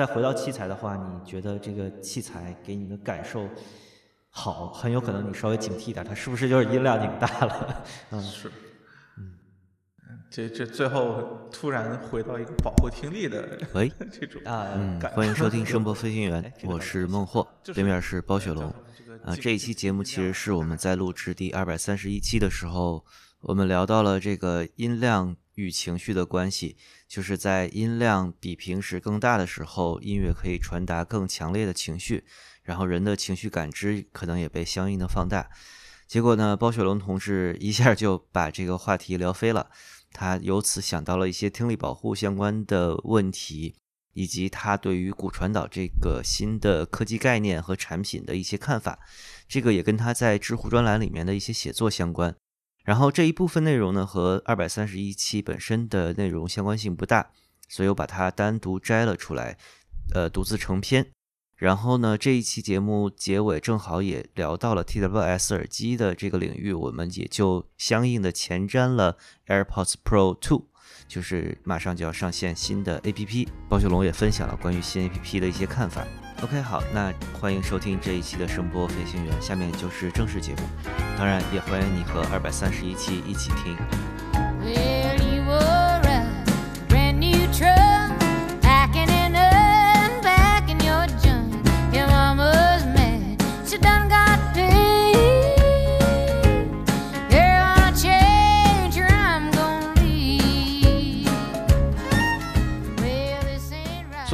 再回到器材的话，你觉得这个器材给你的感受好，很有可能你稍微警惕一点，它是不是就是音量拧大了？嗯，是。嗯这这最后突然回到一个保护听力的喂 这种啊，嗯，欢迎收听声波飞行员，我是孟获，对面是包雪龙。啊，这一期节目其实是我们在录制第二百三十一期的时候，我们聊到了这个音量与情绪的关系，就是在音量比平时更大的时候，音乐可以传达更强烈的情绪，然后人的情绪感知可能也被相应的放大。结果呢，包雪龙同志一下就把这个话题聊飞了。他由此想到了一些听力保护相关的问题，以及他对于骨传导这个新的科技概念和产品的一些看法。这个也跟他在知乎专栏里面的一些写作相关。然后这一部分内容呢，和二百三十一期本身的内容相关性不大，所以我把它单独摘了出来，呃，独自成篇。然后呢，这一期节目结尾正好也聊到了 TWS 耳机的这个领域，我们也就相应的前瞻了 AirPods Pro Two 就是马上就要上线新的 APP。包雪龙也分享了关于新 APP 的一些看法。OK，好，那欢迎收听这一期的声波飞行员，下面就是正式节目，当然也欢迎你和二百三十一期一起听。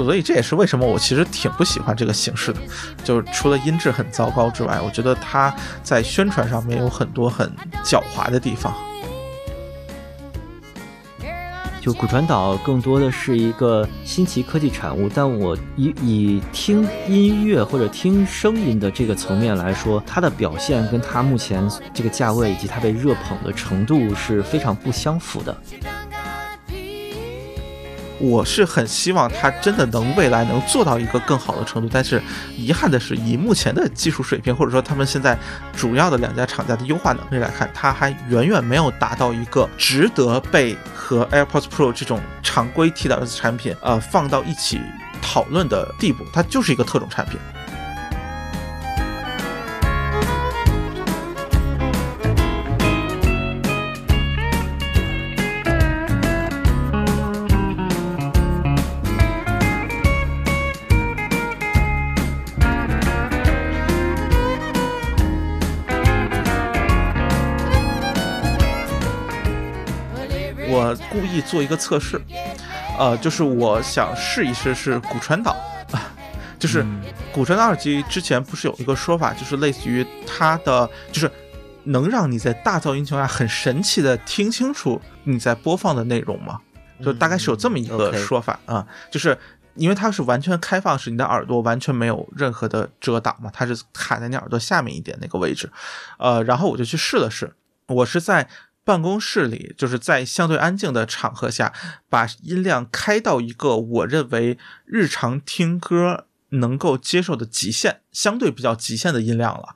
所以这也是为什么我其实挺不喜欢这个形式的，就是除了音质很糟糕之外，我觉得它在宣传上面有很多很狡猾的地方。就骨传导更多的是一个新奇科技产物，但我以以听音乐或者听声音的这个层面来说，它的表现跟它目前这个价位以及它被热捧的程度是非常不相符的。我是很希望它真的能未来能做到一个更好的程度，但是遗憾的是，以目前的技术水平，或者说他们现在主要的两家厂家的优化能力来看，它还远远没有达到一个 值得被和 AirPods Pro 这种常规 TWS 产品呃放到一起讨论的地步，它就是一个特种产品。意做一个测试，呃，就是我想试一试是骨传导，就是骨传导耳机之前不是有一个说法，就是类似于它的就是能让你在大噪音情况下很神奇的听清楚你在播放的内容吗？就大概是有这么一个说法。啊，就是因为它是完全开放式，你的耳朵完全没有任何的遮挡嘛，它是卡在你耳朵下面一点那个位置，呃，然后我就去试了试，我是在。办公室里，就是在相对安静的场合下，把音量开到一个我认为日常听歌能够接受的极限，相对比较极限的音量了。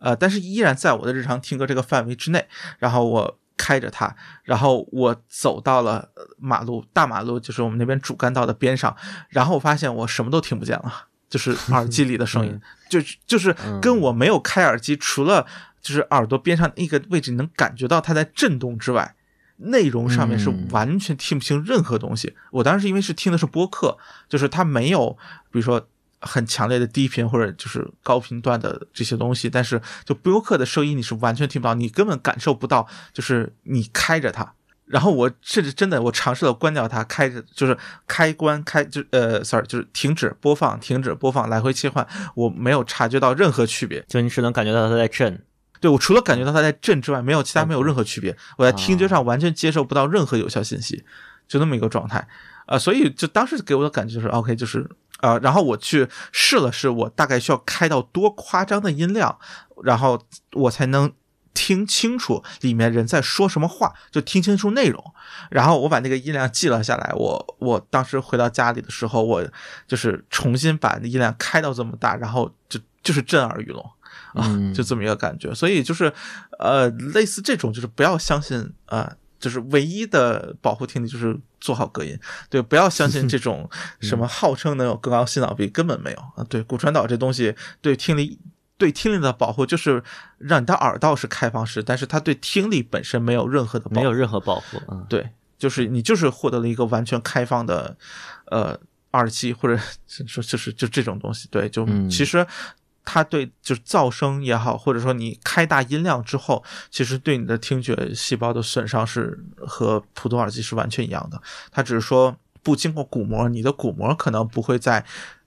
呃，但是依然在我的日常听歌这个范围之内。然后我开着它，然后我走到了马路，大马路就是我们那边主干道的边上。然后我发现我什么都听不见了，就是耳机里的声音，就就是跟我没有开耳机，除了。就是耳朵边上那个位置，你能感觉到它在震动之外，内容上面是完全听不清任何东西。我当时因为是听的是播客，就是它没有，比如说很强烈的低频或者就是高频段的这些东西，但是就播客的声音你是完全听不到，你根本感受不到，就是你开着它。然后我甚至真的我尝试了关掉它，开着就是开关开就呃，sorry，就是停止播放，停止播放，来回切换，我没有察觉到任何区别，就你只能感觉到它在震。对我除了感觉到它在震之外，没有其他没有任何区别。我在听觉上完全接受不到任何有效信息，就那么一个状态。呃，所以就当时给我的感觉就是 OK，就是呃，然后我去试了试，我大概需要开到多夸张的音量，然后我才能听清楚里面人在说什么话，就听清楚内容。然后我把那个音量记了下来。我我当时回到家里的时候，我就是重新把音量开到这么大，然后就就是震耳欲聋。啊，就这么一个感觉，所以就是，呃，类似这种，就是不要相信，呃，就是唯一的保护听力就是做好隔音，对，不要相信这 种什么号称能有更高心脑壁，根本没有啊。对，骨传导这东西对听力对听力的保护就是让你的耳道是开放式，但是它对听力本身没有任何的没有任何保护，嗯，对，就是你就是获得了一个完全开放的呃耳机，或者说就是就这种东西，对，就其实。它对就是噪声也好，或者说你开大音量之后，其实对你的听觉细胞的损伤是和普通耳机是完全一样的。它只是说不经过鼓膜，你的鼓膜可能不会在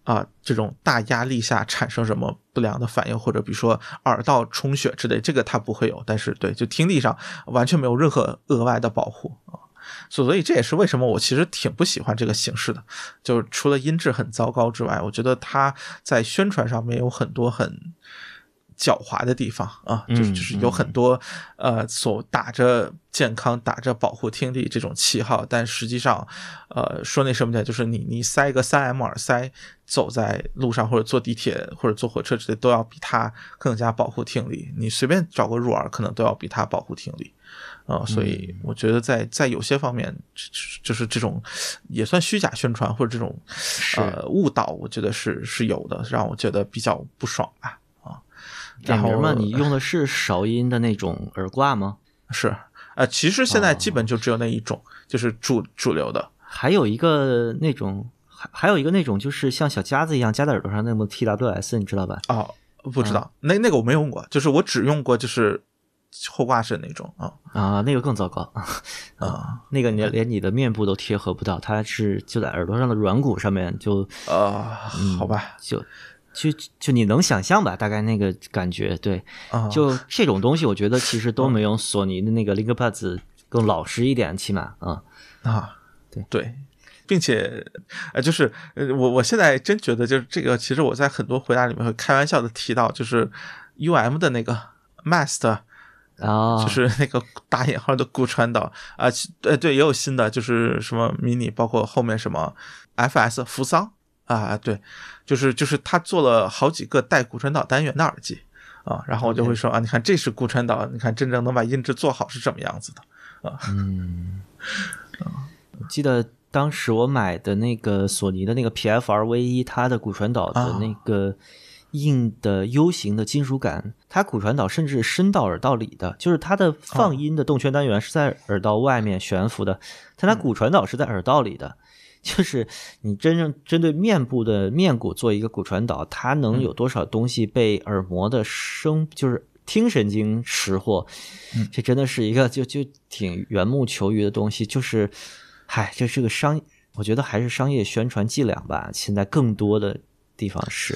啊这种大压力下产生什么不良的反应，或者比如说耳道充血之类，这个它不会有。但是对，就听力上完全没有任何额外的保护啊。所以这也是为什么我其实挺不喜欢这个形式的，就是除了音质很糟糕之外，我觉得它在宣传上面有很多很狡猾的地方啊，就是就是有很多呃所打着健康、打着保护听力这种旗号，但实际上呃说那什么的，就是你你塞一个三 M 耳塞走在路上或者坐地铁或者坐火车之类，都要比它更加保护听力。你随便找个入耳，可能都要比它保护听力。啊，所以我觉得在在有些方面，就是这种也算虚假宣传或者这种呃误导，我觉得是是有的，让我觉得比较不爽吧。啊，然后嘛，你 用的是韶音的那种耳挂吗？是，呃，其实现在基本就只有那一种，就是主主流的。还有一个那种，还还有一个那种，就是像小夹子一样夹在耳朵上那么 TWS，你知道吧？哦，不知道，那那个我没用过，就是我只用过就是。后挂式那种啊。啊，那个更糟糕。啊，那个连连你的面部都贴合不到，它是就在耳朵上的软骨上面就啊，好吧，就就就你能想象吧，大概那个感觉，对，啊。就这种东西，我觉得其实都没有索尼的那个 LinkBuds 更老实一点，起码啊。啊，对。对，并且呃，就是呃，我我现在真觉得就是这个，其实我在很多回答里面会开玩笑的提到，就是 UM 的那个 Master。啊，就是那个打引号的骨传导啊，呃，对，也有新的，就是什么 mini，包括后面什么 FS 扶桑啊，对，就是就是他做了好几个带骨传导单元的耳机啊，然后我就会说啊，你看这是骨传导，你看真正能把音质做好是什么样子的啊？嗯，我记得当时我买的那个索尼的那个 PFR V 一，它的骨传导的那个。硬的 U 型的金属感，它骨传导甚至伸到耳道里的，就是它的放音的动圈单元是在耳道外面悬浮的，但它骨传导是在耳道里的。就是你真正针对面部的面骨做一个骨传导，它能有多少东西被耳膜的声，就是听神经识货？这真的是一个就就挺缘木求鱼的东西。就是，嗨，这是个商，我觉得还是商业宣传伎俩吧。现在更多的地方是。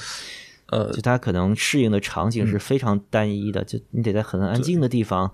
呃，就它可能适应的场景是非常单一的，就你得在很安静的地方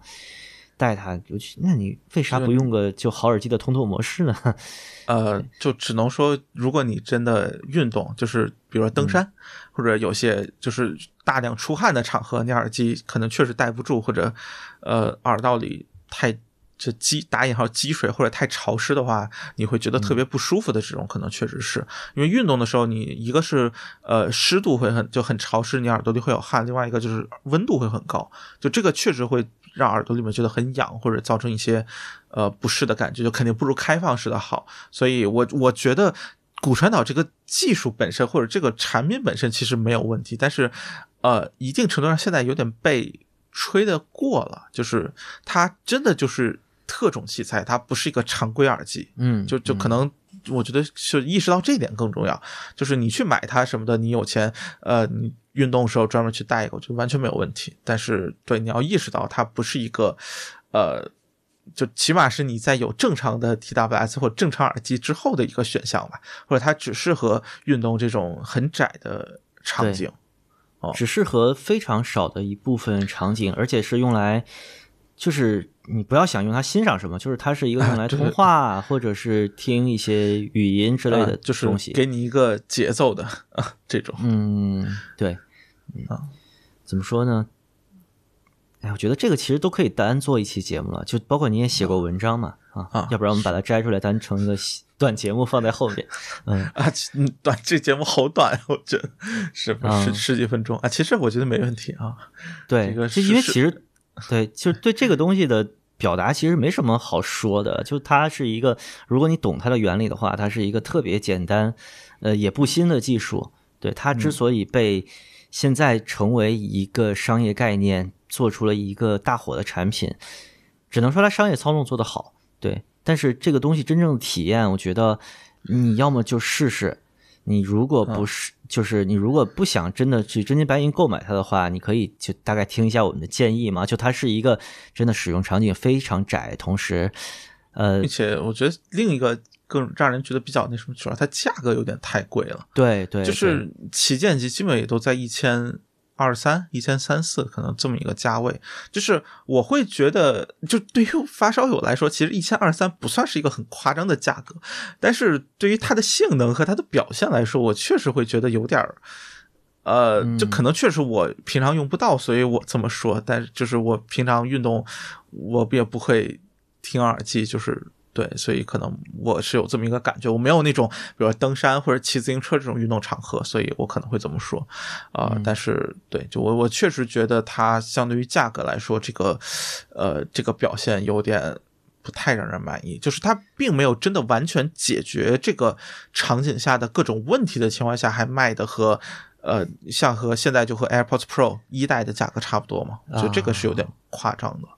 带它。尤其那你为啥不用个就好耳机的通透模式呢？呃，就只能说，如果你真的运动，就是比如说登山，或者有些就是大量出汗的场合，你耳机可能确实戴不住，或者呃耳道里太。就积打引号积水或者太潮湿的话，你会觉得特别不舒服的这种，可能确实是因为运动的时候，你一个是呃湿度会很就很潮湿，你耳朵里会有汗；另外一个就是温度会很高，就这个确实会让耳朵里面觉得很痒，或者造成一些呃不适的感觉，就肯定不如开放式的好。所以我我觉得骨传导这个技术本身或者这个产品本身其实没有问题，但是呃一定程度上现在有点被吹的过了，就是它真的就是。特种器材，它不是一个常规耳机，嗯，就就可能，我觉得就意识到这一点更重要。就是你去买它什么的，你有钱，呃，你运动时候专门去带一个，就完全没有问题。但是，对，你要意识到它不是一个，呃，就起码是你在有正常的 TWS 或正常耳机之后的一个选项吧，或者它只适合运动这种很窄的场景，哦，只适合非常少的一部分场景，而且是用来。就是你不要想用它欣赏什么，就是它是一个用来通话或者是听一些语音之类的东西，给你一个节奏的 啊这种。嗯，对，啊，怎么说呢？哎，我觉得这个其实都可以单做一期节目了，就包括你也写过文章嘛，啊，要不然我们把它摘出来单成一个短节目放在后面。嗯啊，短这节目好短，我觉得是不十十几分钟啊，其实我觉得没问题啊。对，这个因为其实。对，就对这个东西的表达其实没什么好说的，就它是一个，如果你懂它的原理的话，它是一个特别简单，呃，也不新的技术。对它之所以被现在成为一个商业概念，做出了一个大火的产品，只能说它商业操纵做得好。对，但是这个东西真正的体验，我觉得你要么就试试。你如果不是，就是你如果不想真的去真金白银购买它的话，你可以就大概听一下我们的建议嘛。就它是一个真的使用场景非常窄，同时，呃，并且我觉得另一个更让人觉得比较那什么，主要它价格有点太贵了。对对，就是旗舰机基本也都在一千。二三一千三四，可能这么一个价位，就是我会觉得，就对于发烧友来说，其实一千二三不算是一个很夸张的价格，但是对于它的性能和它的表现来说，我确实会觉得有点儿，呃，就可能确实我平常用不到，所以我这么说，但是就是我平常运动，我也不会听耳机，就是。对，所以可能我是有这么一个感觉，我没有那种，比如登山或者骑自行车这种运动场合，所以我可能会这么说，啊，但是对，就我我确实觉得它相对于价格来说，这个，呃，这个表现有点不太让人满意，就是它并没有真的完全解决这个场景下的各种问题的情况下，还卖的和，呃，像和现在就和 AirPods Pro 一代的价格差不多嘛，就这个是有点夸张的。啊，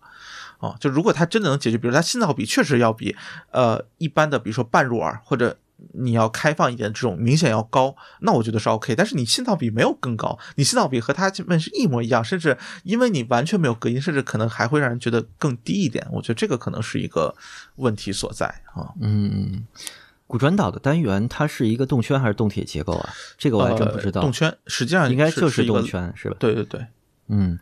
就如果它真的能解决，比如它信噪比确实要比呃一般的，比如说半入耳或者你要开放一点这种明显要高，那我觉得是 OK。但是你信噪比没有更高，你信噪比和它基本是一模一样，甚至因为你完全没有隔音，甚至可能还会让人觉得更低一点。我觉得这个可能是一个问题所在啊。嗯，骨传导的单元它是一个动圈还是动铁结构啊？这个我还真不知道。动圈实际上应该就是动圈是吧？对对对，嗯。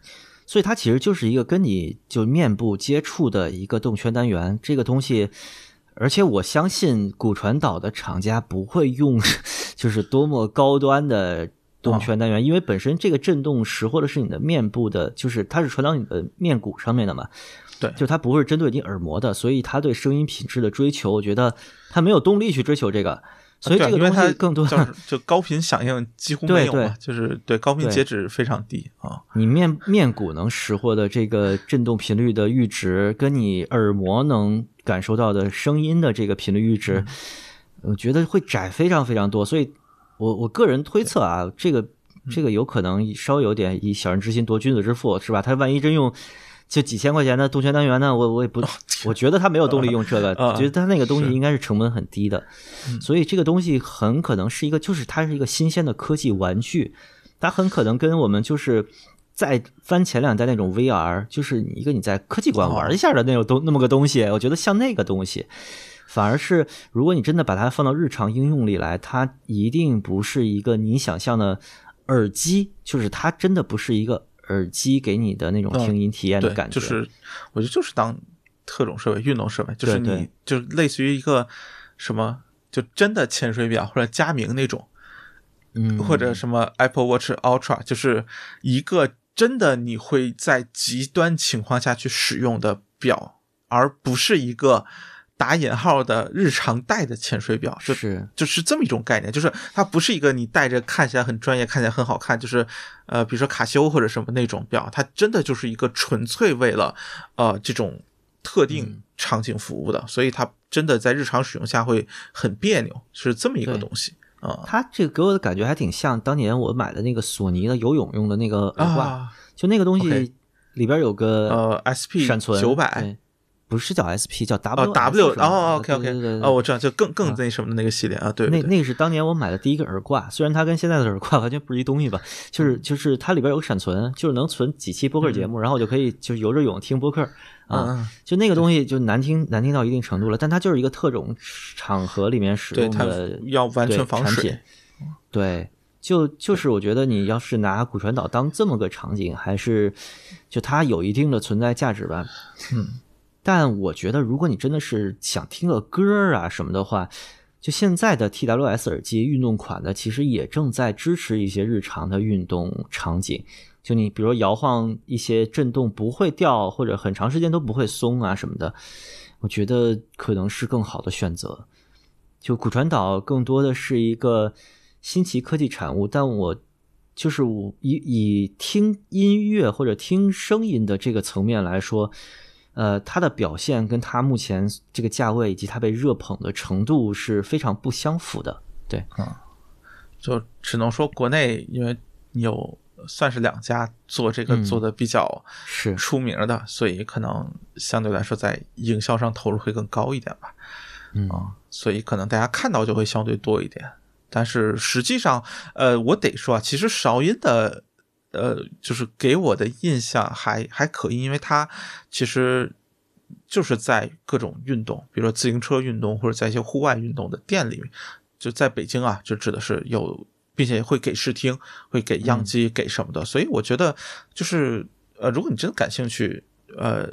所以它其实就是一个跟你就面部接触的一个动圈单元，这个东西，而且我相信骨传导的厂家不会用，就是多么高端的动圈单元，因为本身这个震动识或者是你的面部的，就是它是传到你的面骨上面的嘛，对，就它不会针对你耳膜的，所以它对声音品质的追求，我觉得它没有动力去追求这个。所以这个东西更多就高频响应几乎没有嘛，就是对高频截止非常低啊。你面面骨能识货的这个振动频率的阈值，跟你耳膜能感受到的声音的这个频率阈值，我觉得会窄非常非常多。所以，我我个人推测啊，这个这个有可能稍微有点以小人之心夺君子之腹，是吧？他万一真用。就几千块钱的动圈单元呢，我我也不，我觉得他没有动力 用这个，觉得他那个东西应该是成本很低的，所以这个东西很可能是一个，就是它是一个新鲜的科技玩具，它很可能跟我们就是在翻前两代那种 VR，就是一个你在科技馆玩一下的那种东那么个东西，我觉得像那个东西，反而是如果你真的把它放到日常应用里来，它一定不是一个你想象的耳机，就是它真的不是一个。耳机给你的那种听音体验的感觉，就是我觉得就是当特种设备、运动设备，就是你就类似于一个什么，就真的潜水表或者佳明那种，嗯，或者什么 Apple Watch Ultra，就是一个真的你会在极端情况下去使用的表，而不是一个。打引号的日常戴的潜水表，就是。就是这么一种概念，就是它不是一个你戴着看起来很专业、看起来很好看，就是呃，比如说卡西欧或者什么那种表，它真的就是一个纯粹为了呃这种特定场景服务的，所以它真的在日常使用下会很别扭，是这么一个东西啊。它这个给我的感觉还挺像当年我买的那个索尼的游泳用的那个耳挂，就那个东西里边有个呃 SP 闪存九百。不是叫 SP，叫 W W 哦，OK OK，哦，我知道，就更更那什么的那个系列啊，对，那那个是当年我买的第一个耳挂，虽然它跟现在的耳挂完全不是一东西吧，就是就是它里边有个闪存，就是能存几期播客节目，然后我就可以就游着泳听播客啊，就那个东西就难听难听到一定程度了，但它就是一个特种场合里面使用的，要完全防水，对，就就是我觉得你要是拿骨传导当这么个场景，还是就它有一定的存在价值吧，嗯。但我觉得，如果你真的是想听个歌啊什么的话，就现在的 TWS 耳机运动款的，其实也正在支持一些日常的运动场景。就你比如摇晃一些震动不会掉，或者很长时间都不会松啊什么的，我觉得可能是更好的选择。就骨传导更多的是一个新奇科技产物，但我就是我以以听音乐或者听声音的这个层面来说。呃，它的表现跟它目前这个价位以及它被热捧的程度是非常不相符的。对，嗯，就只能说国内因为有算是两家做这个做的比较是出名的，所以可能相对来说在营销上投入会更高一点吧。嗯，所以可能大家看到就会相对多一点。但是实际上，呃，我得说啊，其实韶音的，呃，就是给我的印象还还可以，因为它其实就是在各种运动，比如说自行车运动或者在一些户外运动的店里面，就在北京啊，就指的是有，并且会给试听，会给样机，给什么的。所以我觉得，就是呃，如果你真的感兴趣，呃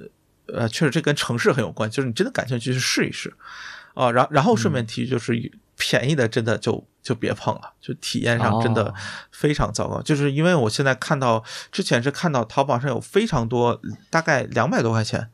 呃，确实这跟城市很有关，就是你真的感兴趣去试一试啊。然然后顺便提就是便宜的真的就。就别碰了，就体验上真的非常糟糕。就是因为我现在看到，之前是看到淘宝上有非常多，大概两百多块钱，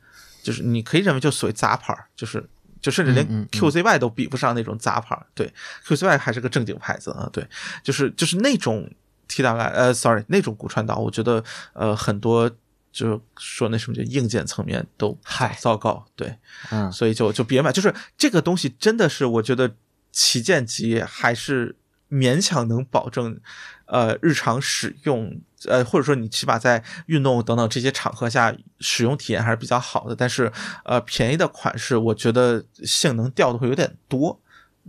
就是你可以认为就属于杂牌，就是就甚至连 QZY 都比不上那种杂牌。对，QZY 还是个正经牌子啊。对，就是就是那种 TWI，呃，sorry，那种骨传导，我觉得呃很多就说那什么叫硬件层面都嗨糟糕。对，嗯，所以就就别买。就是这个东西真的是我觉得。旗舰机还是勉强能保证，呃，日常使用，呃，或者说你起码在运动等等这些场合下使用体验还是比较好的。但是，呃，便宜的款式，我觉得性能掉的会有点多。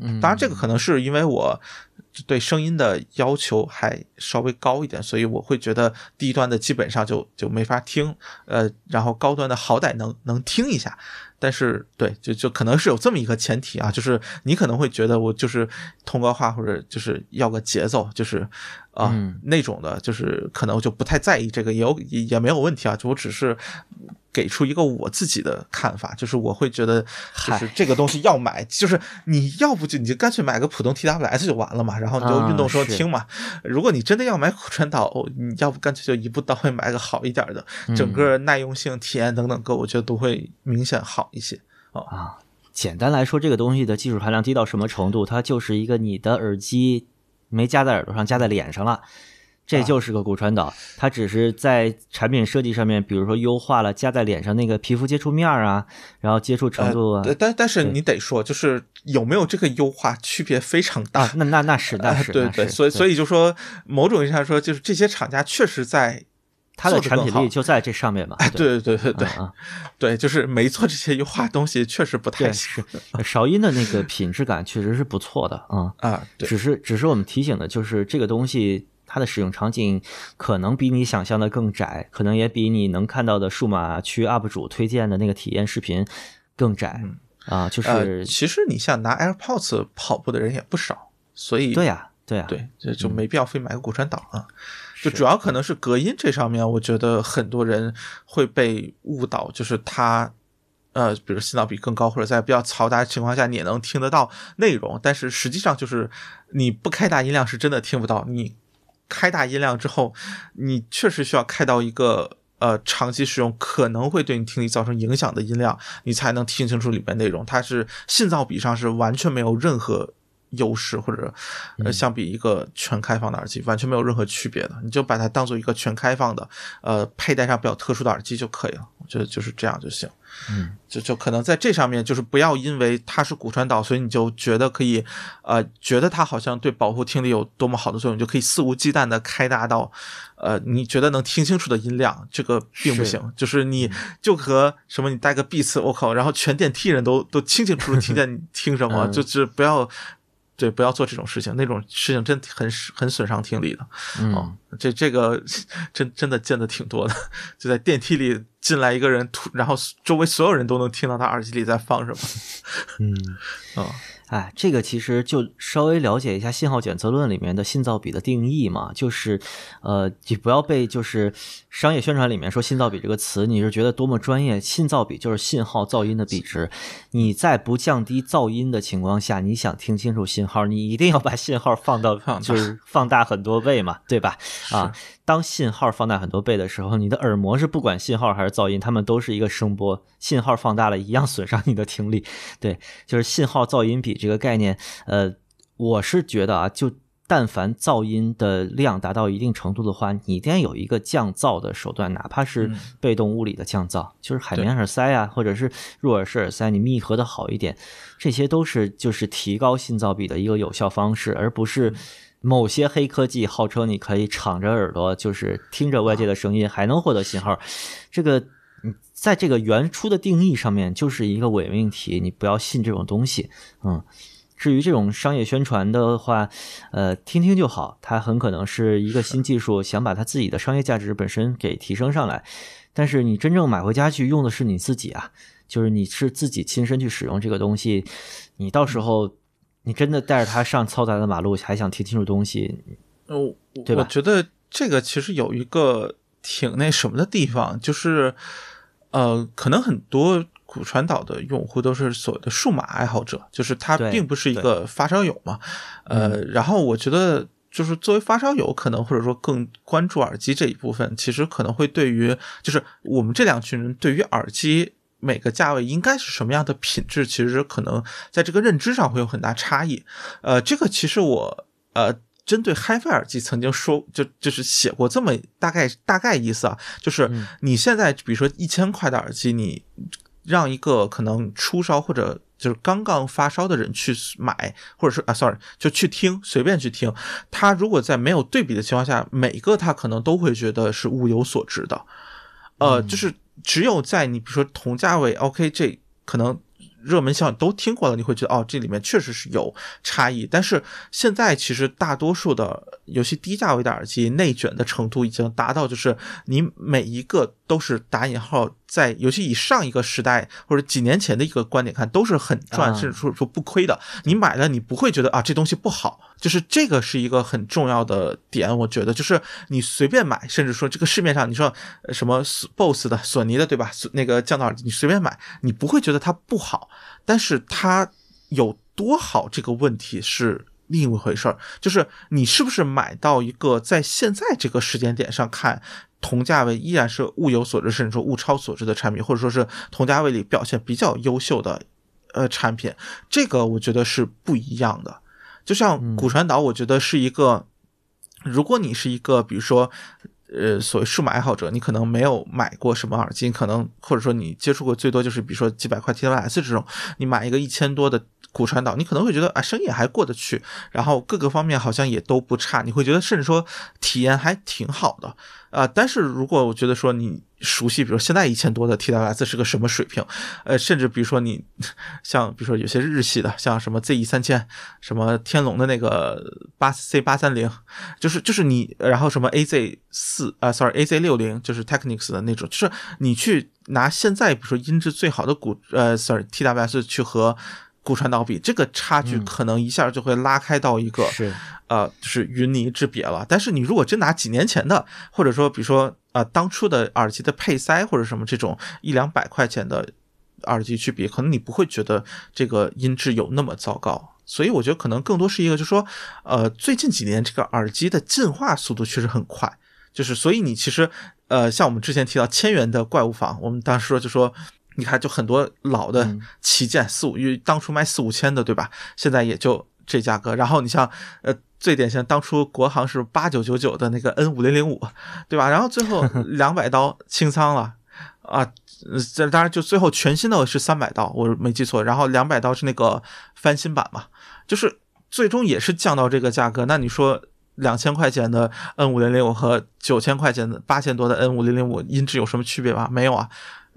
嗯，当然这个可能是因为我对声音的要求还稍微高一点，所以我会觉得低端的基本上就就没法听，呃，然后高端的好歹能能听一下。但是，对，就就可能是有这么一个前提啊，就是你可能会觉得我就是通个话或者就是要个节奏，就是啊那种的，就是可能就不太在意这个，也有也没有问题啊，就我只是给出一个我自己的看法，就是我会觉得，就是这个东西要买，就是你要不就你就干脆买个普通 TWS 就完了嘛，然后你就运动时候听嘛。如果你真的要买骨传导，你要不干脆就一步到位买个好一点的，整个耐用性、体验等等各，我觉得都会明显好。一些啊，简单来说，这个东西的技术含量低到什么程度？它就是一个你的耳机没夹在耳朵上，夹在脸上了，这就是个骨传导。它只是在产品设计上面，比如说优化了夹在脸上那个皮肤接触面啊，然后接触程度啊。但但是你得说，就是有没有这个优化，区别非常大。那那那是那是对对，所以所以就说，某种意义上说，就是这些厂家确实在。它的产品力就在这上面嘛？哎，对对对对对，对，就是没做这些优化东西，确实不太行。韶音的那个品质感确实是不错的啊啊，只是只是我们提醒的就是这个东西它的使用场景可能比你想象的更窄，可能也比你能看到的数码区 UP 主推荐的那个体验视频更窄啊。就是其实你像拿 AirPods 跑步的人也不少，所以对呀对呀对，就就没必要非买个骨传导啊。就主要可能是隔音这上面，我觉得很多人会被误导，就是它，呃，比如信噪比更高，或者在比较嘈杂的情况下，你也能听得到内容，但是实际上就是你不开大音量是真的听不到，你开大音量之后，你确实需要开到一个呃长期使用可能会对你听力造成影响的音量，你才能听清楚里面内容。它是信噪比上是完全没有任何。优势或者呃，相比一个全开放的耳机，完全没有任何区别的，你就把它当做一个全开放的，呃，佩戴上比较特殊的耳机就可以了。我觉得就是这样就行。嗯，就就可能在这上面，就是不要因为它是骨传导，所以你就觉得可以，呃，觉得它好像对保护听力有多么好的作用，就可以肆无忌惮的开大到，呃，你觉得能听清楚的音量，这个并不行。就是你就和什么，你戴个 Beats，我靠，然后全电梯人都都清清楚楚听见你听什么，就是不要。对，不要做这种事情，那种事情真很很损伤听力的。嗯，这这个真真的见的挺多的，就在电梯里进来一个人，突然后周围所有人都能听到他耳机里在放什么。嗯，啊。哎，这个其实就稍微了解一下信号检测论里面的信噪比的定义嘛，就是，呃，你不要被就是商业宣传里面说信噪比这个词，你是觉得多么专业？信噪比就是信号噪音的比值，你在不降低噪音的情况下，你想听清楚信号，你一定要把信号放到就是放大很多倍嘛，对吧？啊。当信号放大很多倍的时候，你的耳膜是不管信号还是噪音，它们都是一个声波，信号放大了一样损伤你的听力。对，就是信号噪音比这个概念，呃，我是觉得啊，就但凡噪音的量达到一定程度的话，你一定要有一个降噪的手段，哪怕是被动物理的降噪，就是海绵耳塞啊，或者是入耳式耳塞，你密合的好一点，这些都是就是提高信噪比的一个有效方式，而不是某些黑科技号称你可以敞着耳朵，就是听着外界的声音还能获得信号，这个在这个原初的定义上面就是一个伪命题，你不要信这种东西，嗯。至于这种商业宣传的话，呃，听听就好。它很可能是一个新技术，想把它自己的商业价值本身给提升上来。但是你真正买回家去用的是你自己啊，就是你是自己亲身去使用这个东西。你到时候你真的带着它上嘈杂的马路，还想听清楚东西，哦，对吧？我觉得这个其实有一个挺那什么的地方，就是呃，可能很多。骨传导的用户都是所谓的数码爱好者，就是他并不是一个发烧友嘛，呃，然后我觉得就是作为发烧友，可能或者说更关注耳机这一部分，其实可能会对于就是我们这两群人对于耳机每个价位应该是什么样的品质，其实可能在这个认知上会有很大差异。呃，这个其实我呃针对 HiFi 耳机曾经说就就是写过这么大概大概意思啊，就是你现在比如说一千块的耳机，你。让一个可能初烧或者就是刚刚发烧的人去买，或者说啊，sorry，就去听，随便去听。他如果在没有对比的情况下，每个他可能都会觉得是物有所值的。呃，就是只有在你比如说同价位，OK，这可能。热门项都听过了，你会觉得哦，这里面确实是有差异。但是现在其实大多数的尤其低价位的耳机内卷的程度已经达到，就是你每一个都是打引号在，尤其以上一个时代或者几年前的一个观点看，都是很赚，甚至说说不亏的。你买了，你不会觉得啊这东西不好，就是这个是一个很重要的点。我觉得就是你随便买，甚至说这个市面上你说什么 BOSS 的、索尼的，对吧？那个降噪耳机你随便买，你不会觉得它不好。但是它有多好，这个问题是另一回事儿。就是你是不是买到一个在现在这个时间点上看，同价位依然是物有所值，甚至说物超所值的产品，或者说是同价位里表现比较优秀的呃产品，这个我觉得是不一样的。就像骨传导，我觉得是一个，如果你是一个，比如说。呃，所谓数码爱好者，你可能没有买过什么耳机，可能或者说你接触过最多就是比如说几百块 TWS 这种，你买一个一千多的骨传导，你可能会觉得啊，声音还过得去，然后各个方面好像也都不差，你会觉得甚至说体验还挺好的。啊，但是如果我觉得说你熟悉，比如现在一千多的 TWS 是个什么水平，呃，甚至比如说你像比如说有些日系的，像什么 ZE 三千，什么天龙的那个八 C 八三零，就是就是你，然后什么 AZ 四啊，sorry AZ 六零，就是 Technics 的那种，就是你去拿现在比如说音质最好的骨呃，sorry TWS 去和。骨传导比这个差距可能一下就会拉开到一个是呃就是云泥之别了。但是你如果真拿几年前的，或者说比如说呃当初的耳机的配塞或者什么这种一两百块钱的耳机去比，可能你不会觉得这个音质有那么糟糕。所以我觉得可能更多是一个，就是说呃最近几年这个耳机的进化速度确实很快，就是所以你其实呃像我们之前提到千元的怪物房，我们当时说就说。你看，就很多老的旗舰四五，因为当初卖四五千的，对吧？现在也就这价格。然后你像，呃，最典型，当初国行是八九九九的那个 N 五零零五，对吧？然后最后 两百刀清仓了，啊，这当然就最后全新的是三百刀，我没记错。然后两百刀是那个翻新版嘛，就是最终也是降到这个价格。那你说两千块钱的 N 五零零五和九千块钱的八千多的 N 五零零五音质有什么区别吗？没有啊。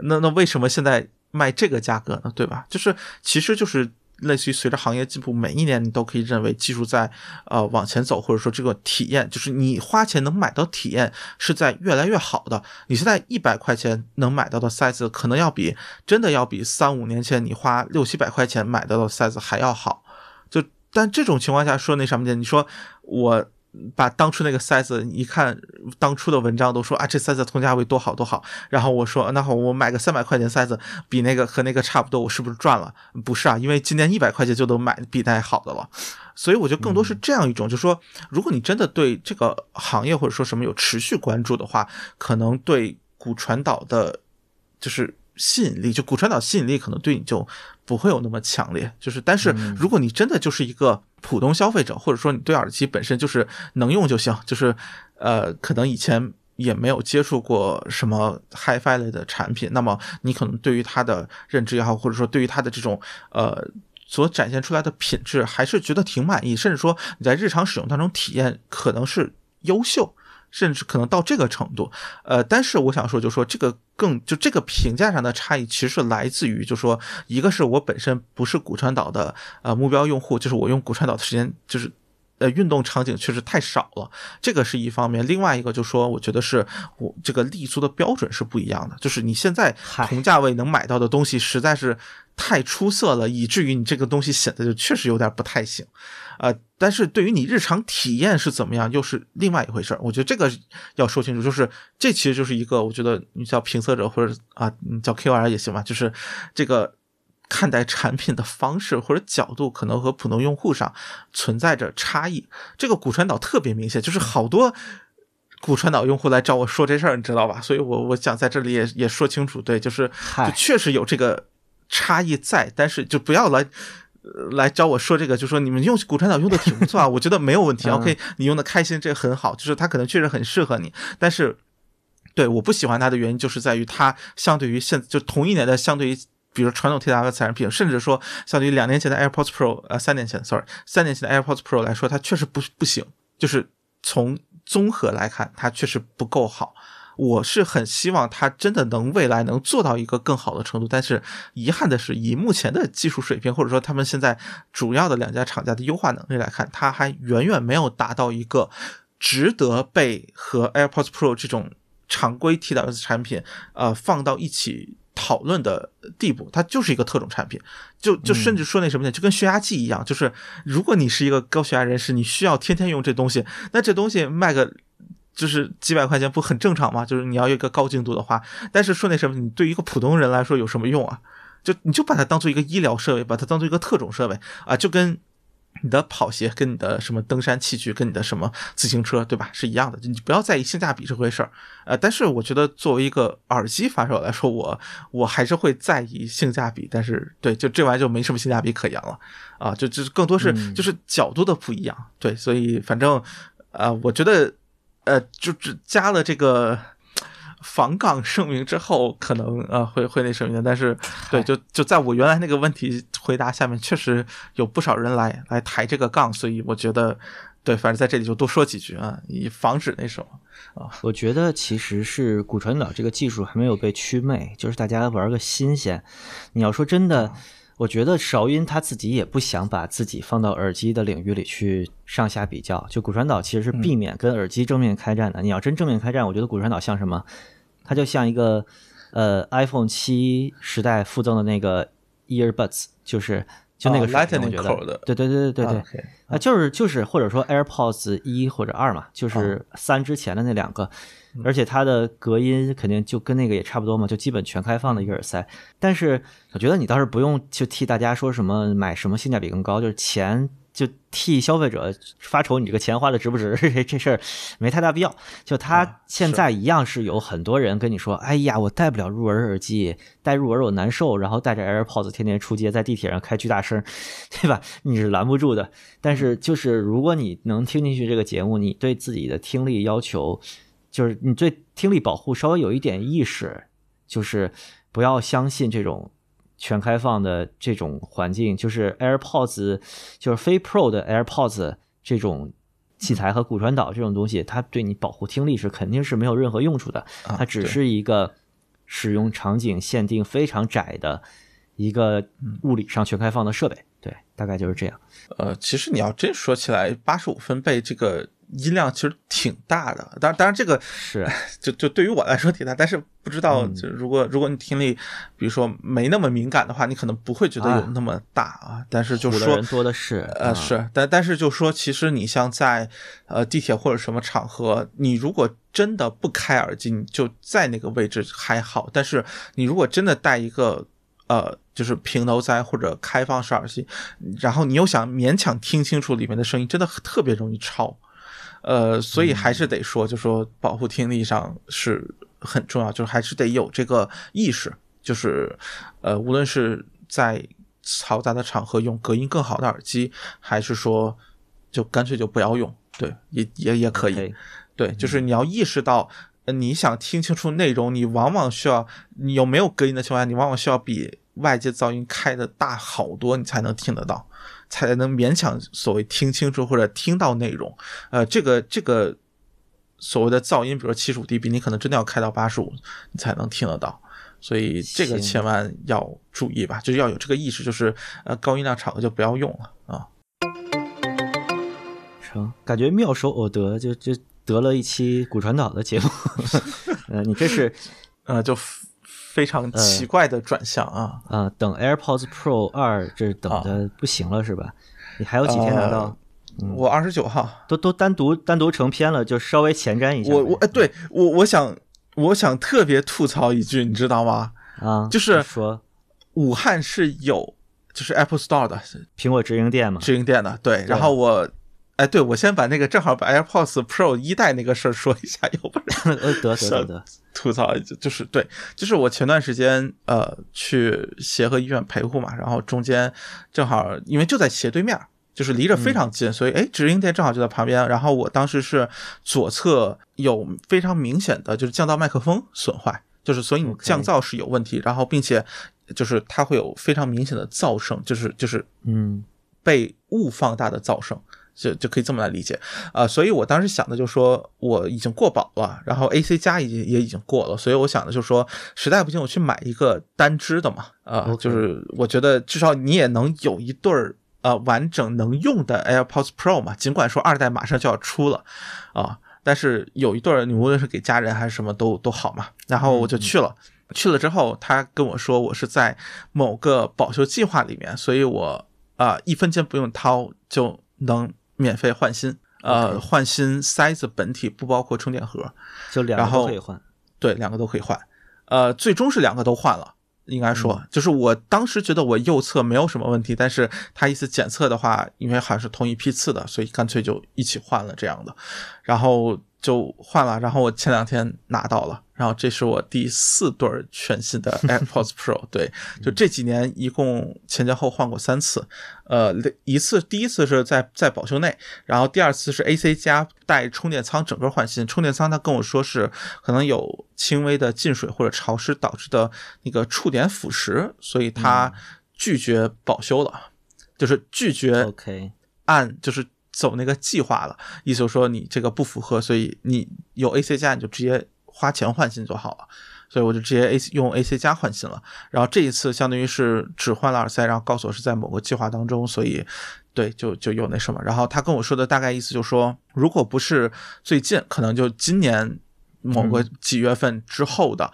那那为什么现在卖这个价格呢？对吧？就是其实就是类似于随着行业进步，每一年你都可以认为技术在呃往前走，或者说这个体验，就是你花钱能买到体验是在越来越好的。你现在一百块钱能买到的 size，可能要比真的要比三五年前你花六七百块钱买到的 size 还要好。就但这种情况下说那什么的，你说我。把当初那个 size 一看，当初的文章都说啊，这 size 同价位多好多好。然后我说，那好，我买个三百块钱 size，比那个和那个差不多，我是不是赚了？不是啊，因为今年一百块钱就能买比那好的了。所以我觉得更多是这样一种，就是说，如果你真的对这个行业或者说什么有持续关注的话，可能对骨传导的，就是。吸引力，就骨传导吸引力可能对你就不会有那么强烈。就是，但是如果你真的就是一个普通消费者，或者说你对耳机本身就是能用就行，就是呃，可能以前也没有接触过什么 HiFi 类的产品，那么你可能对于它的认知也好，或者说对于它的这种呃所展现出来的品质，还是觉得挺满意，甚至说你在日常使用当中体验可能是优秀。甚至可能到这个程度，呃，但是我想说，就说这个更就这个评价上的差异，其实来自于，就说一个是我本身不是骨传导的呃目标用户，就是我用骨传导的时间就是呃运动场景确实太少了，这个是一方面。另外一个就说，我觉得是我这个立足的标准是不一样的，就是你现在同价位能买到的东西实在是太出色了，以至于你这个东西显得就确实有点不太行。呃，但是对于你日常体验是怎么样，又是另外一回事儿。我觉得这个要说清楚，就是这其实就是一个，我觉得你叫评测者或者啊，你叫 Q R 也行吧，就是这个看待产品的方式或者角度，可能和普通用户上存在着差异。这个骨传导特别明显，就是好多骨传导用户来找我说这事儿，你知道吧？所以我我想在这里也也说清楚，对，就是就确实有这个差异在，但是就不要来。来找我说这个，就说你们用骨传导用的挺不错啊，我觉得没有问题。OK，你用的开心，这很好，就是它可能确实很适合你。但是，对我不喜欢它的原因，就是在于它相对于现就同一年的，相对于比如传统 TWS 产品，甚至说相对于两年前的 AirPods Pro，呃，三年前，sorry，三年前的 AirPods Pro 来说，它确实不不行。就是从综合来看，它确实不够好。我是很希望它真的能未来能做到一个更好的程度，但是遗憾的是，以目前的技术水平，或者说他们现在主要的两家厂家的优化能力来看，它还远远没有达到一个值得被和 AirPods Pro 这种常规 TWS 产品呃放到一起讨论的地步。它就是一个特种产品，就就甚至说那什么呢，就跟血压计一样，就是如果你是一个高血压人士，你需要天天用这东西，那这东西卖个。就是几百块钱不很正常吗？就是你要有一个高精度的话，但是说那什么，你对于一个普通人来说有什么用啊？就你就把它当做一个医疗设备，把它当做一个特种设备啊，就跟你的跑鞋、跟你的什么登山器具、跟你的什么自行车，对吧？是一样的。你不要在意性价比这回事儿。呃，但是我觉得作为一个耳机发烧来说，我我还是会在意性价比。但是对，就这玩意就没什么性价比可言了啊。就就更多是就是角度的不一样。对，所以反正呃，我觉得。呃，就只加了这个防杠声明之后，可能呃会会那什么的，但是对，就就在我原来那个问题回答下面，确实有不少人来来抬这个杠，所以我觉得对，反正在这里就多说几句啊，以防止那什么啊。我觉得其实是骨传导这个技术还没有被祛魅，就是大家玩个新鲜。你要说真的。我觉得韶音他自己也不想把自己放到耳机的领域里去上下比较。就骨传导其实是避免跟耳机正面开战的。你要真正面开战，我觉得骨传导像什么？它就像一个呃 iPhone 七时代附赠的那个 Earbuds，就是就那个水平，我觉得。对对对对对对，啊，就是就是或者说 AirPods 一或者二嘛，就是三之前的那两个。而且它的隔音肯定就跟那个也差不多嘛，就基本全开放的一个耳塞。但是我觉得你倒是不用去替大家说什么买什么性价比更高，就是钱。就替消费者发愁，你这个钱花的值不值？这事儿没太大必要。就他现在一样是有很多人跟你说：“哎呀，我戴不了入耳耳机，戴入耳我难受。”然后戴着 AirPods 天天出街，在地铁上开巨大声，对吧？你是拦不住的。但是就是如果你能听进去这个节目，你对自己的听力要求，就是你对听力保护稍微有一点意识，就是不要相信这种。全开放的这种环境，就是 AirPods，就是非 Pro 的 AirPods 这种器材和骨传导这种东西，它对你保护听力是肯定是没有任何用处的。它只是一个使用场景限定非常窄的一个物理上全开放的设备。对，大概就是这样。呃，其实你要真说起来，八十五分贝这个。音量其实挺大的，当然，当然这个是 就就对于我来说挺大，但是不知道就如果如果你听力，比如说没那么敏感的话，你可能不会觉得有那么大啊。但是就说人多的是，呃是，但但是就说其实你像在呃地铁或者什么场合，你如果真的不开耳机，你就在那个位置还好。但是你如果真的戴一个呃就是平头塞或者开放式耳机，然后你又想勉强听清楚里面的声音，真的特别容易超。呃，所以还是得说，就说保护听力上是很重要，就是还是得有这个意识。就是呃，无论是在嘈杂的场合用隔音更好的耳机，还是说就干脆就不要用，对，也也也可以。对，就是你要意识到，你想听清楚内容，你往往需要你有没有隔音的情况下，你往往需要比外界噪音开的大好多，你才能听得到，才能勉强所谓听清楚或者听到内容。呃，这个这个所谓的噪音，比如说七十五 dB，你可能真的要开到八十五，你才能听得到。所以这个千万要注意吧，就是要有这个意识，就是呃高音量场合就不要用了啊。成，感觉妙手偶得，就就。得了一期骨传导的节目，呃，你这是，呃，就非常奇怪的转向啊啊！等 AirPods Pro 二，这等的不行了是吧？你还有几天拿到？我二十九号，都都单独单独成片了，就稍微前瞻一下。我我哎，对我我想我想特别吐槽一句，你知道吗？啊，就是说武汉是有就是 Apple Store 的苹果直营店嘛，直营店的对，然后我。哎，对，我先把那个正好把 AirPods Pro 一代那个事儿说一下，要不然呃得得得吐槽就是对，就是我前段时间呃去协和医院陪护嘛，然后中间正好因为就在斜对面，就是离着非常近，所以哎直营店正好就在旁边，然后我当时是左侧有非常明显的就是降噪麦克风损坏，就是所以你降噪是有问题，然后并且就是它会有非常明显的噪声，就是就是嗯。被误放大的噪声。就就可以这么来理解，啊，所以我当时想的就是说我已经过保了，然后 AC 加已经也已经过了，所以我想的就是说实在不行我去买一个单支的嘛，啊，就是我觉得至少你也能有一对儿呃完整能用的 AirPods Pro 嘛，尽管说二代马上就要出了，啊，但是有一对儿你无论是给家人还是什么都都好嘛，然后我就去了，去了之后他跟我说我是在某个保修计划里面，所以我啊一分钱不用掏就能。免费换新，呃，换新塞子本体不包括充电盒，就两个都可以换，对，两个都可以换，呃，最终是两个都换了，应该说，就是我当时觉得我右侧没有什么问题，但是他一次检测的话，因为好像是同一批次的，所以干脆就一起换了这样的，然后就换了，然后我前两天拿到了。然后这是我第四对全新的 AirPods Pro，对，就这几年一共前前后换过三次，呃，一次第一次是在在保修内，然后第二次是 AC 加带充电仓整个换新，充电仓他跟我说是可能有轻微的进水或者潮湿导致的那个触点腐蚀，所以他拒绝保修了，就是拒绝 OK 按就是走那个计划了，意思说你这个不符合，所以你有 AC 加你就直接。花钱换新就好了，所以我就直接 A 用 AC 加换新了。然后这一次相当于是只换了耳塞，然后告诉我是在某个计划当中，所以对就就有那什么。然后他跟我说的大概意思就是说，如果不是最近，可能就今年某个几月份之后的，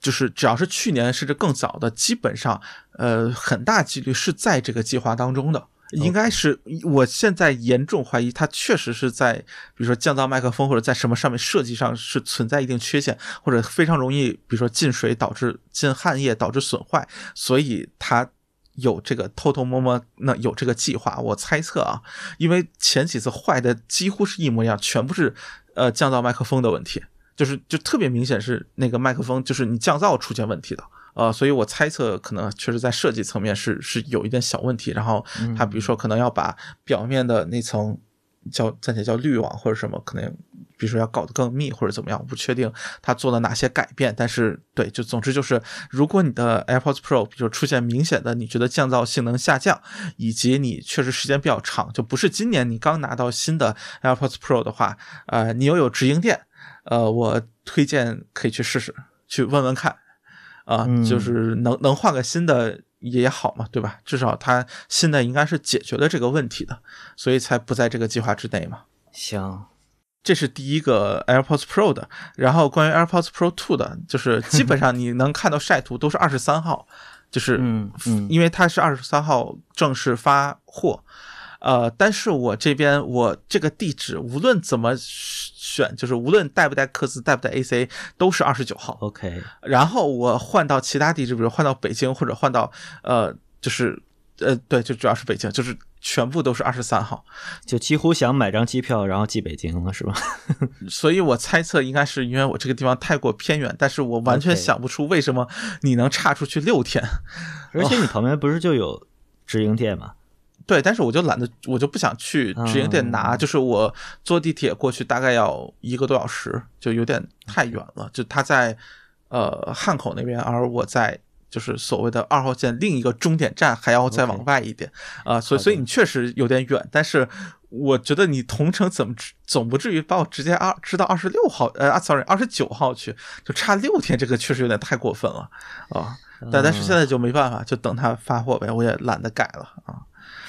就是只要是去年甚至更早的，基本上呃很大几率是在这个计划当中的。应该是，我现在严重怀疑它确实是在，比如说降噪麦克风或者在什么上面设计上是存在一定缺陷，或者非常容易，比如说进水导致进汗液导致损坏，所以它有这个偷偷摸摸那有这个计划。我猜测啊，因为前几次坏的几乎是一模一样，全部是呃降噪麦克风的问题，就是就特别明显是那个麦克风就是你降噪出现问题的。呃，所以我猜测可能确实在设计层面是是有一点小问题，然后它比如说可能要把表面的那层叫暂且叫滤网或者什么，可能比如说要搞得更密或者怎么样，我不确定它做了哪些改变，但是对，就总之就是，如果你的 AirPods Pro 比如出现明显的你觉得降噪性能下降，以及你确实时间比较长，就不是今年你刚拿到新的 AirPods Pro 的话，呃，你又有直营店，呃，我推荐可以去试试，去问问看。啊，就是能能换个新的也好嘛，对吧？至少它新的应该是解决了这个问题的，所以才不在这个计划之内嘛。行，这是第一个 AirPods Pro 的。然后关于 AirPods Pro Two 的，就是基本上你能看到晒图都是二十三号，就是嗯嗯，因为它是二十三号正式发货。呃，但是我这边我这个地址无论怎么选，就是无论带不带刻字，带不带 AC，都是二十九号。OK，然后我换到其他地址，比如换到北京或者换到呃，就是呃，对，就主要是北京，就是全部都是二十三号，就几乎想买张机票然后寄北京了，是吧？所以我猜测应该是因为我这个地方太过偏远，但是我完全想不出为什么你能差出去六天，而且你旁边不是就有直营店吗？对，但是我就懒得，我就不想去直营店拿，就是我坐地铁过去大概要一个多小时，就有点太远了。就他在呃汉口那边，而我在就是所谓的二号线另一个终点站还要再往外一点啊，所以所以你确实有点远。但是我觉得你同城怎么总不至于把我直接二支到二十六号呃，sorry 二十九号去，就差六天，这个确实有点太过分了啊。但但是现在就没办法，就等他发货呗，我也懒得改了啊。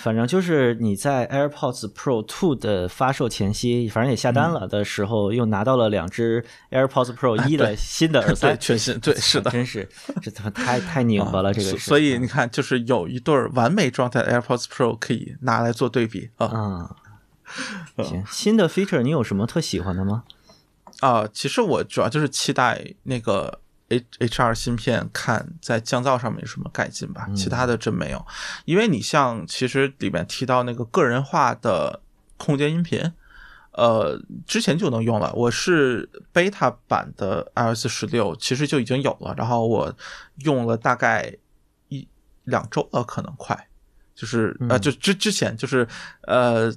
反正就是你在 AirPods Pro 2的发售前夕，反正也下单了的时候，又拿到了两只 AirPods Pro 一的新的耳 塞，全新，对，是的，真是这他妈太太拧巴了，这个。所以你看，就是有一对完美状态的 AirPods Pro 可以拿来做对比啊。行，新的 feature 你有什么特喜欢的吗？啊，其实我主要就是期待那个。H H 二芯片看在降噪上面有什么改进吧，其他的真没有。因为你像其实里面提到那个个人化的空间音频，呃，之前就能用了。我是 beta 版的 iOS 十六，其实就已经有了。然后我用了大概一两周了，可能快，就是呃，就之之前就是呃。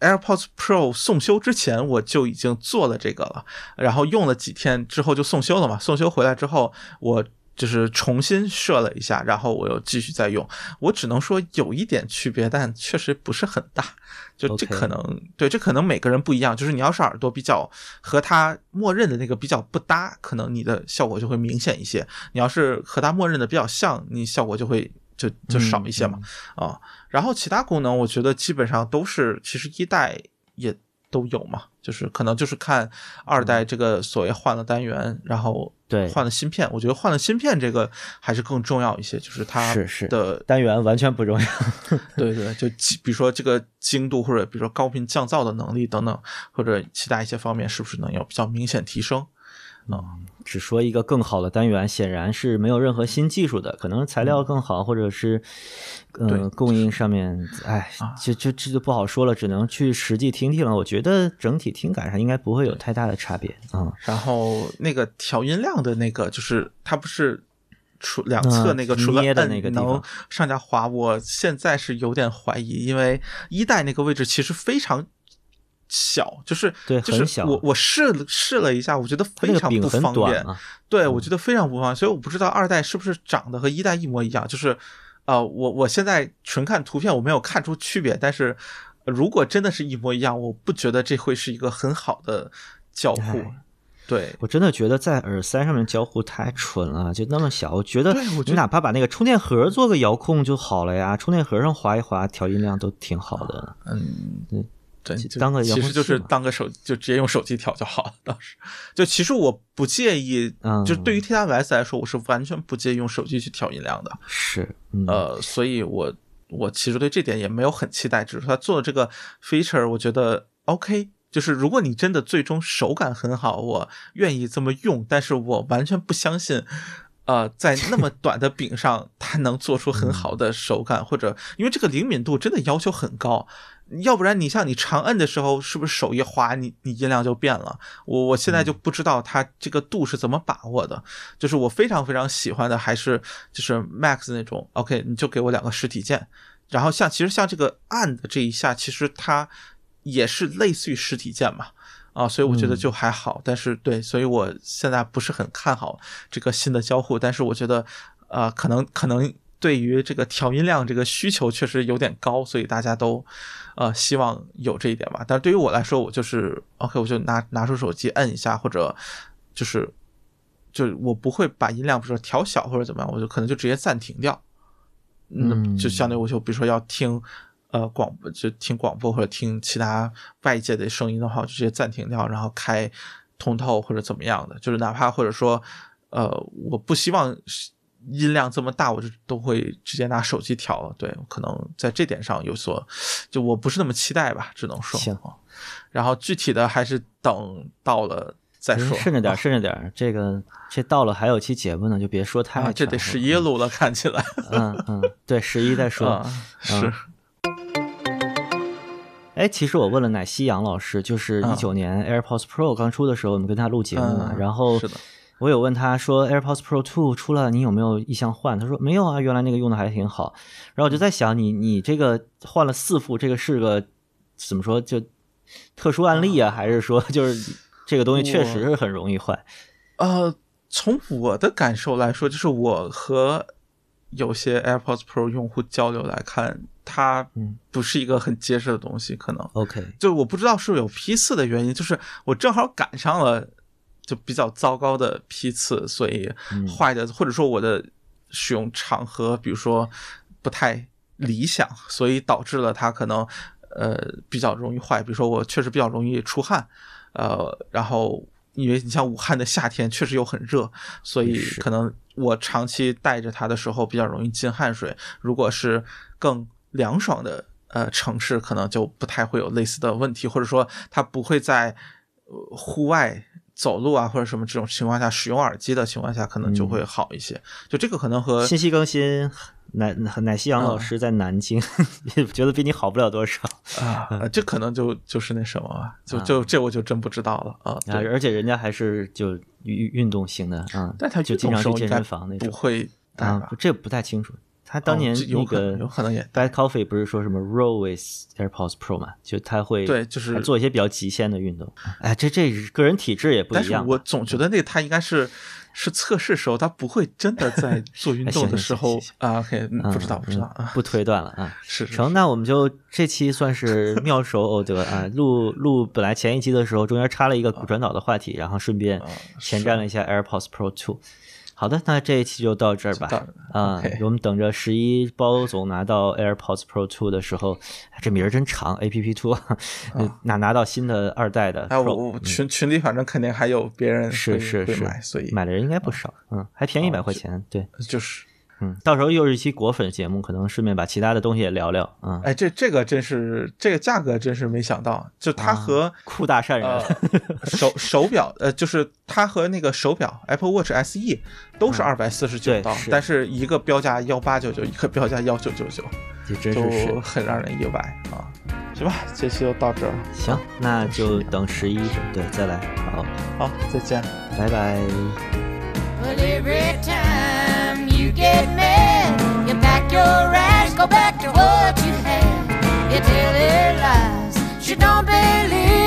AirPods Pro 送修之前，我就已经做了这个了，然后用了几天之后就送修了嘛。送修回来之后，我就是重新设了一下，然后我又继续在用。我只能说有一点区别，但确实不是很大。就这可能对，这可能每个人不一样。就是你要是耳朵比较和它默认的那个比较不搭，可能你的效果就会明显一些。你要是和它默认的比较像，你效果就会。就就少一些嘛，啊，然后其他功能我觉得基本上都是，其实一代也都有嘛，就是可能就是看二代这个所谓换了单元，然后对。换了芯片，我觉得换了芯片这个还是更重要一些，就是它是是的单元完全不重要，对对，就比如说这个精度或者比如说高频降噪的能力等等，或者其他一些方面是不是能有比较明显提升？嗯，只说一个更好的单元，显然是没有任何新技术的，可能材料更好，或者是，呃，供应上面，哎，就就这就不好说了，只能去实际听听了。我觉得整体听感上应该不会有太大的差别啊。然后那个调音量的那个，就是它不是出两侧那个除了的那个能上下滑，我现在是有点怀疑，因为一代那个位置其实非常。小就是对，就是我我试了试了一下，我觉得非常不方便。对，我觉得非常不方便，所以我不知道二代是不是长得和一代一模一样。就是，呃，我我现在纯看图片，我没有看出区别。但是如果真的是一模一样，我不觉得这会是一个很好的交互。对我真的觉得在耳塞上面交互太蠢了，就那么小。我觉得你哪怕把那个充电盒做个遥控就好了呀，充电盒上划一划，调音量都挺好的。嗯。对，当个其实就是当个手，就直接用手机调就好了。当时就其实我不介意，就对于 TWS 来说，我是完全不介意用手机去调音量的。是，呃，所以我我其实对这点也没有很期待，只是他做的这个 feature，我觉得 OK。就是如果你真的最终手感很好，我愿意这么用，但是我完全不相信。呃，在那么 短的柄上，它能做出很好的手感，或者因为这个灵敏度真的要求很高，要不然你像你长摁的时候，是不是手一滑，你你音量就变了？我我现在就不知道它这个度是怎么把握的。就是我非常非常喜欢的还是就是 Max 那种，OK，你就给我两个实体键，然后像其实像这个按的这一下，其实它也是类似于实体键嘛。啊，所以我觉得就还好，但是对，所以我现在不是很看好这个新的交互，但是我觉得，呃，可能可能对于这个调音量这个需求确实有点高，所以大家都，呃，希望有这一点吧。但是对于我来说，我就是 OK，我就拿拿出手机摁一下，或者就是，就我不会把音量，比如说调小或者怎么样，我就可能就直接暂停掉，嗯，就相对于我就比如说要听。呃，广播就听广播或者听其他外界的声音的话，就直接暂停掉，然后开通透或者怎么样的，就是哪怕或者说，呃，我不希望音量这么大，我就都会直接拿手机调了。对，可能在这点上有所，就我不是那么期待吧，只能说。行。然后具体的还是等到了再说。顺着点，顺着点，这个这到了还有期节目呢，就别说太。这得十一录了，看起来。嗯嗯，对，十一再说。是。哎，其实我问了奶昔杨老师，就是一九年 AirPods Pro 刚出的时候，我们跟他录节目嘛，然后是的。我有问他说，AirPods Pro Two 出了，你有没有意向换？他说没有啊，原来那个用的还挺好。然后我就在想，你你这个换了四副，这个是个怎么说？就特殊案例啊，还是说 就是这个东西确实是很容易坏？呃，从我的感受来说，就是我和有些 AirPods Pro 用户交流来看，它不是一个很结实的东西，可能 OK。就我不知道是不是有批次的原因，就是我正好赶上了。就比较糟糕的批次，所以坏的，或者说我的使用场合，比如说不太理想，所以导致了它可能呃比较容易坏。比如说我确实比较容易出汗，呃，然后因为你像武汉的夏天确实又很热，所以可能我长期带着它的时候比较容易进汗水。如果是更凉爽的呃城市，可能就不太会有类似的问题，或者说它不会在户外。走路啊，或者什么这种情况下使用耳机的情况下，可能就会好一些。就这个可能和信息更新，奶奶西阳老师在南京，觉得比你好不了多少啊。这可能就就是那什么吧，就就这我就真不知道了啊。对而且人家还是就运运动型的啊，但他就经常去健身房那种，不会啊，这不太清楚。他当年那个有可能也 Bad Coffee 不是说什么 Roll with AirPods Pro 嘛？就他会对，就是做一些比较极限的运动。哎，这这个人体质也不一样。但是我总觉得那他应该是是测试时候，他不会真的在 做运动的时候啊。OK，不知道不知道，不推断了啊。是成，那我们就这期算是 妙手偶得啊。录录本来前一期的时候中间插了一个骨传导的话题，然后顺便前瞻了一下 AirPods Pro Two。好的，那这一期就到这儿吧。啊，我们等着十一包总拿到 AirPods Pro Two 的时候，这名儿真长，APP Two，拿拿到新的二代的。哎，我我群群里反正肯定还有别人是是是买，所以买的人应该不少。嗯，还便宜一百块钱，对，就是。嗯，到时候又是一期果粉节目，可能顺便把其他的东西也聊聊。嗯，哎，这这个真是这个价格真是没想到，就它和酷大善人手手表，呃，就是它和那个手表 Apple Watch SE 都是二百四十九刀，但是一个标价幺八九九，一个标价幺九九九，就很让人意外啊。行吧，这期就到这儿。行，那就等十一对再来。好，好，再见，拜拜。You get mad, you pack your ass, go back to what you had. You tell her lies, she don't believe.